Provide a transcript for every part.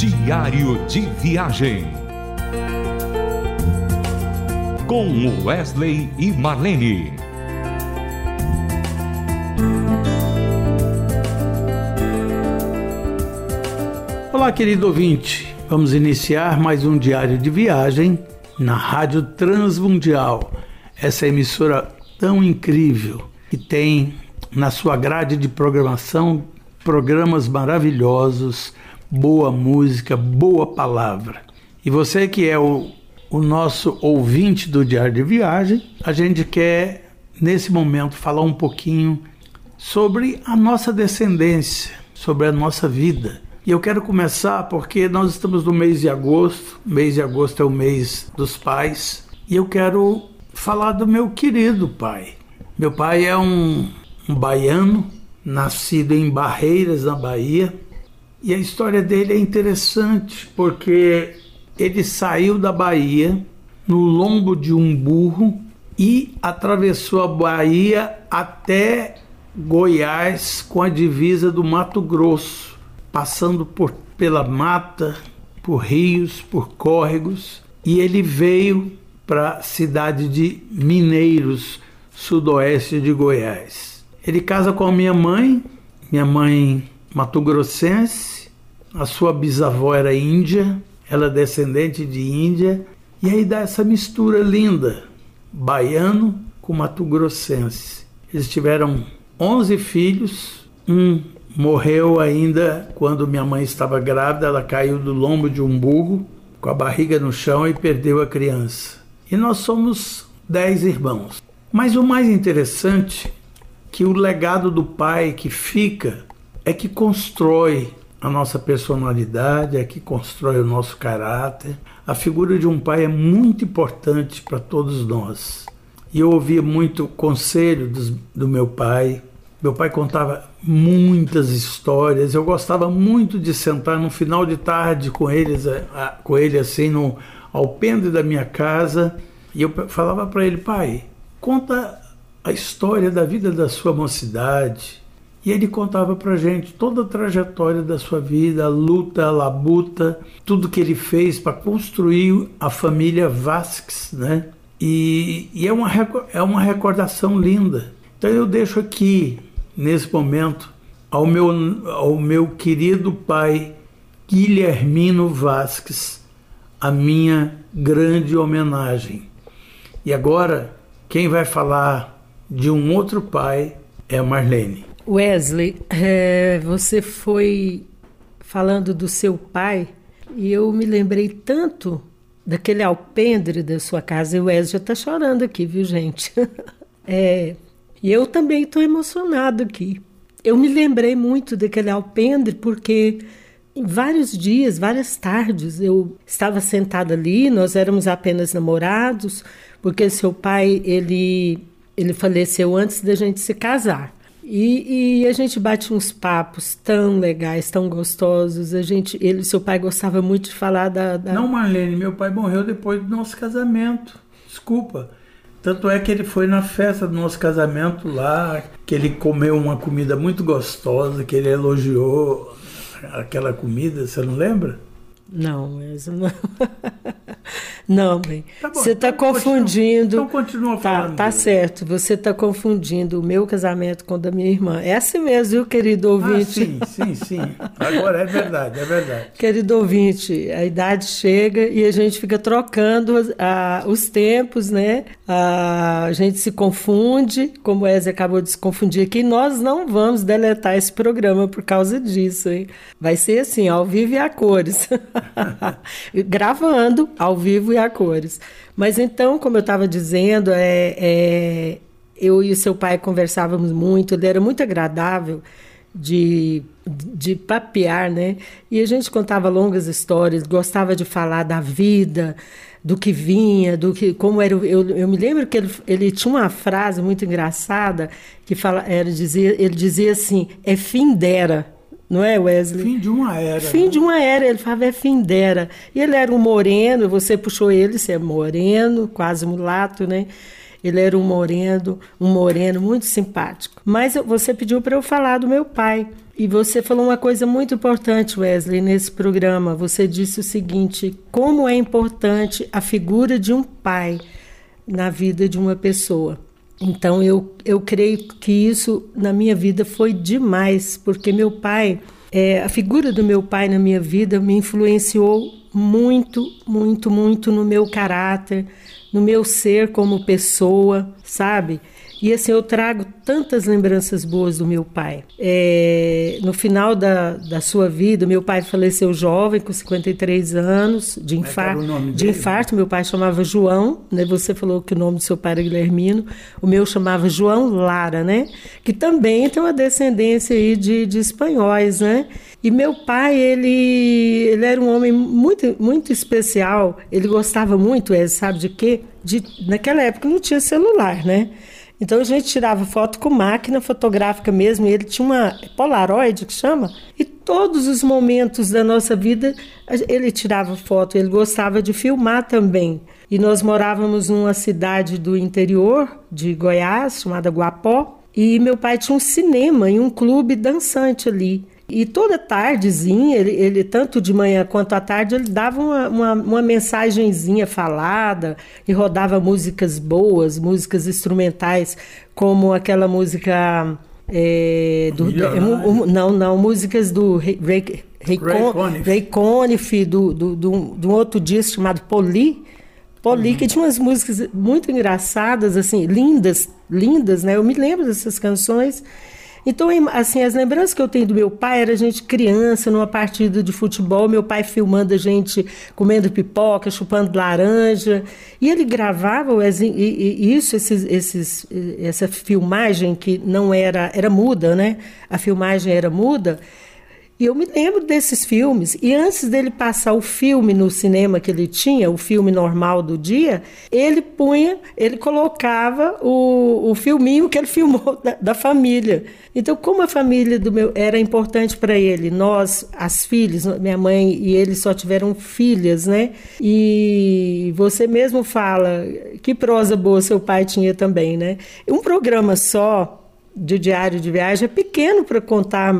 Diário de Viagem. Com Wesley e Marlene. Olá, querido ouvinte. Vamos iniciar mais um diário de viagem na Rádio Transmundial. Essa emissora tão incrível que tem na sua grade de programação programas maravilhosos, boa música, boa palavra. E você que é o, o nosso ouvinte do Diário de Viagem, a gente quer nesse momento falar um pouquinho sobre a nossa descendência, sobre a nossa vida. E eu quero começar porque nós estamos no mês de agosto, mês de agosto é o mês dos pais, e eu quero falar do meu querido pai. Meu pai é um, um baiano, nascido em Barreiras, na Bahia, e a história dele é interessante porque ele saiu da Bahia no lombo de um burro e atravessou a Bahia até Goiás com a divisa do Mato Grosso, passando por, pela mata, por rios, por córregos, e ele veio para a cidade de Mineiros, sudoeste de Goiás. Ele casa com a minha mãe, minha mãe mato-grossense, a sua bisavó era índia, ela é descendente de índia, e aí dá essa mistura linda, baiano com mato-grossense. Eles tiveram 11 filhos, um morreu ainda quando minha mãe estava grávida, ela caiu do lombo de um burro, com a barriga no chão e perdeu a criança. E nós somos 10 irmãos. Mas o mais interessante que o legado do pai que fica é que constrói a nossa personalidade, é que constrói o nosso caráter. A figura de um pai é muito importante para todos nós. E eu ouvia muito conselho dos, do meu pai. Meu pai contava muitas histórias. Eu gostava muito de sentar no final de tarde com eles, com ele assim no alpendre da minha casa, e eu falava para ele, pai, conta a história da vida da sua mocidade. E ele contava para gente toda a trajetória da sua vida, a luta, a labuta, tudo que ele fez para construir a família Vasques, né? E, e, é, uma, é uma recordação linda. Então eu deixo aqui, nesse momento, ao meu, ao meu querido pai Guilhermino Vasques, a minha grande homenagem. E agora, quem vai falar de um outro pai é a Marlene. Wesley, é, você foi falando do seu pai e eu me lembrei tanto daquele alpendre da sua casa. E o Wesley já está chorando aqui, viu, gente? é, e eu também estou emocionado aqui. Eu me lembrei muito daquele alpendre porque em vários dias, várias tardes, eu estava sentada ali, nós éramos apenas namorados, porque seu pai, ele, ele faleceu antes da gente se casar. E, e, a gente bate uns papos tão legais, tão gostosos. A gente, ele, seu pai gostava muito de falar da, da... Não, Marlene, meu pai morreu depois do nosso casamento. Desculpa. Tanto é que ele foi na festa do nosso casamento lá, que ele comeu uma comida muito gostosa, que ele elogiou aquela comida, você não lembra? Não, mas não. Não, bem. Tá você está então confundindo. Então continua tá, falando. Tá, tá certo. Você está confundindo o meu casamento com o da minha irmã. É assim mesmo, viu, querido ah, ouvinte? Ah, sim, sim, sim. Agora é verdade, é verdade. Querido ouvinte, a idade chega e a gente fica trocando a, os tempos, né? A, a gente se confunde, como o Ezra acabou de se confundir aqui. Nós não vamos deletar esse programa por causa disso, hein? Vai ser assim, ao vivo e a cores. Gravando ao vivo e a cores. Mas então, como eu estava dizendo, é, é, eu e o seu pai conversávamos muito, ele era muito agradável de, de papear, né? E a gente contava longas histórias, gostava de falar da vida, do que vinha, do que como era. Eu, eu me lembro que ele, ele tinha uma frase muito engraçada que fala, era, dizia, ele dizia assim: é fim dera não é, Wesley? Fim de uma era. Fim né? de uma era, ele falava é fim dera. E ele era um moreno, você puxou ele, você é moreno, quase mulato, né? Ele era um moreno, um moreno muito simpático. Mas você pediu para eu falar do meu pai. E você falou uma coisa muito importante, Wesley, nesse programa. Você disse o seguinte: como é importante a figura de um pai na vida de uma pessoa. Então eu, eu creio que isso na minha vida foi demais, porque meu pai, é, a figura do meu pai na minha vida me influenciou muito, muito, muito no meu caráter, no meu ser como pessoa, sabe? E assim, eu trago tantas lembranças boas do meu pai. É, no final da, da sua vida, meu pai faleceu jovem, com 53 anos, de infarto. de infarto, meu pai chamava João, né? Você falou que o nome do seu pai era Guilhermino. O meu chamava João Lara, né? Que também tem uma descendência aí de, de espanhóis, né? E meu pai, ele, ele era um homem muito, muito especial. Ele gostava muito, é, sabe de quê? De, naquela época não tinha celular, né? Então a gente tirava foto com máquina fotográfica mesmo, ele tinha uma Polaroid que chama, e todos os momentos da nossa vida ele tirava foto, ele gostava de filmar também. E nós morávamos numa cidade do interior de Goiás, chamada Guapó, e meu pai tinha um cinema e um clube dançante ali. E toda tardezinha, ele, ele, tanto de manhã quanto à tarde, ele dava uma, uma, uma mensagenzinha falada e rodava músicas boas, músicas instrumentais, como aquela música. É, do, é, um, não, não, músicas do Ray, Ray, Ray, Conniff do, do, do, do um outro disco chamado Poli. Poli, uhum. que tinha umas músicas muito engraçadas, assim, lindas, lindas, né? Eu me lembro dessas canções. Então, assim, as lembranças que eu tenho do meu pai era a gente criança numa partida de futebol, meu pai filmando a gente comendo pipoca, chupando laranja, e ele gravava isso, esses, esses, essa filmagem que não era era muda, né? A filmagem era muda. E eu me lembro desses filmes. E antes dele passar o filme no cinema que ele tinha, o filme normal do dia, ele punha, ele colocava o, o filminho que ele filmou da, da família. Então, como a família do meu era importante para ele, nós, as filhas, minha mãe e ele só tiveram filhas, né? E você mesmo fala que prosa boa seu pai tinha também, né? Um programa só de diário de viagem é pequeno para contar,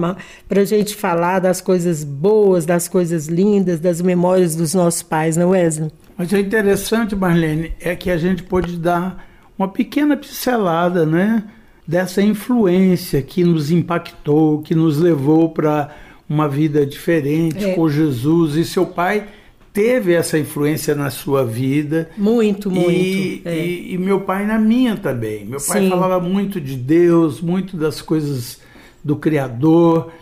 para a gente falar das coisas boas, das coisas lindas, das memórias dos nossos pais, não é, Wesley? Mas é interessante, Marlene, é que a gente pode dar uma pequena pincelada, né? Dessa influência que nos impactou, que nos levou para uma vida diferente é. com Jesus e seu pai teve essa influência na sua vida. Muito, muito. E, é. e, e meu pai na minha também. Meu pai Sim. falava muito de Deus, muito das coisas do Criador.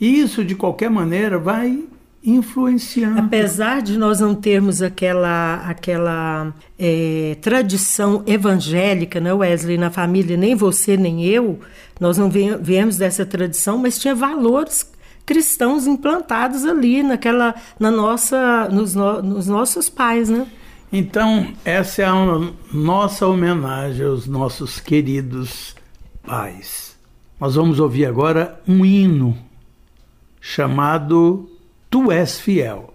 E isso, de qualquer maneira, vai influenciando. Apesar de nós não termos aquela, aquela é, tradição evangélica, né, Wesley, na família, nem você nem eu, nós não viemos dessa tradição, mas tinha valores cristãos implantados ali naquela na nossa nos, no, nos nossos pais, né? Então, essa é a nossa homenagem aos nossos queridos pais. Nós vamos ouvir agora um hino chamado Tu és fiel.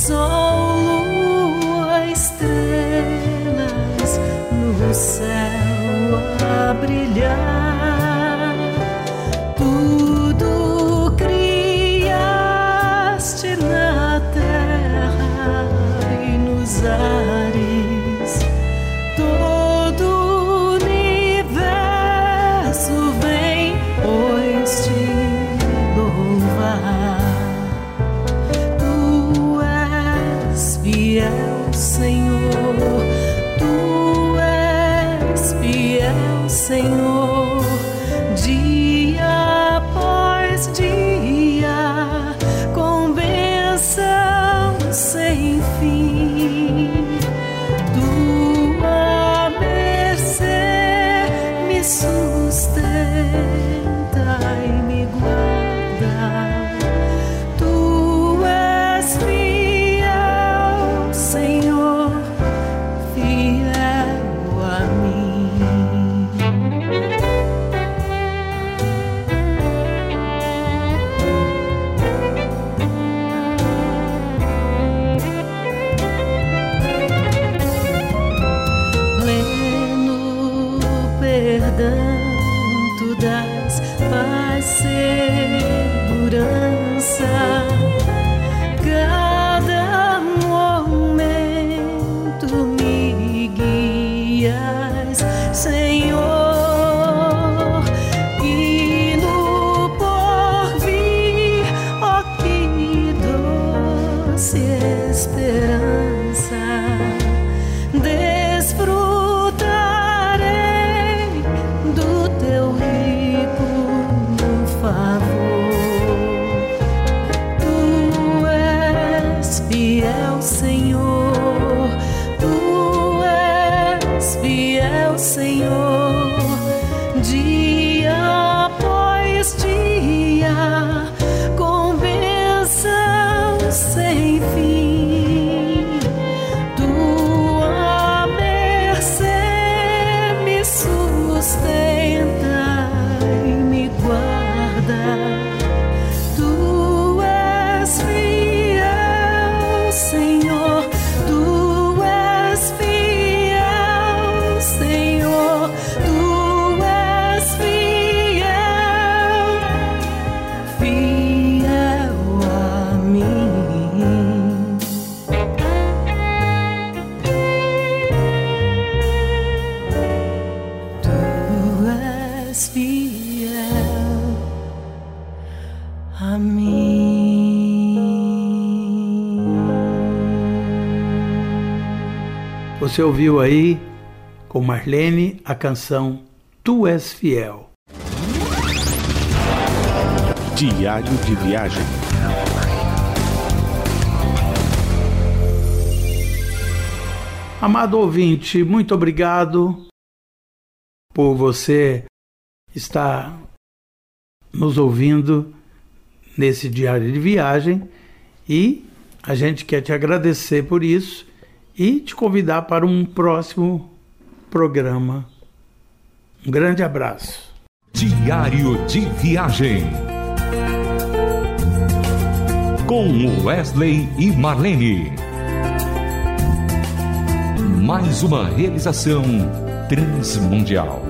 Sol, lua, estrelas no céu a brilhar. the feel Você ouviu aí com Marlene a canção Tu és fiel. Diário de viagem. Amado ouvinte, muito obrigado por você estar nos ouvindo nesse diário de viagem e a gente quer te agradecer por isso e te convidar para um próximo programa. Um grande abraço. Diário de Viagem. Com Wesley e Marlene. Mais uma realização transmundial.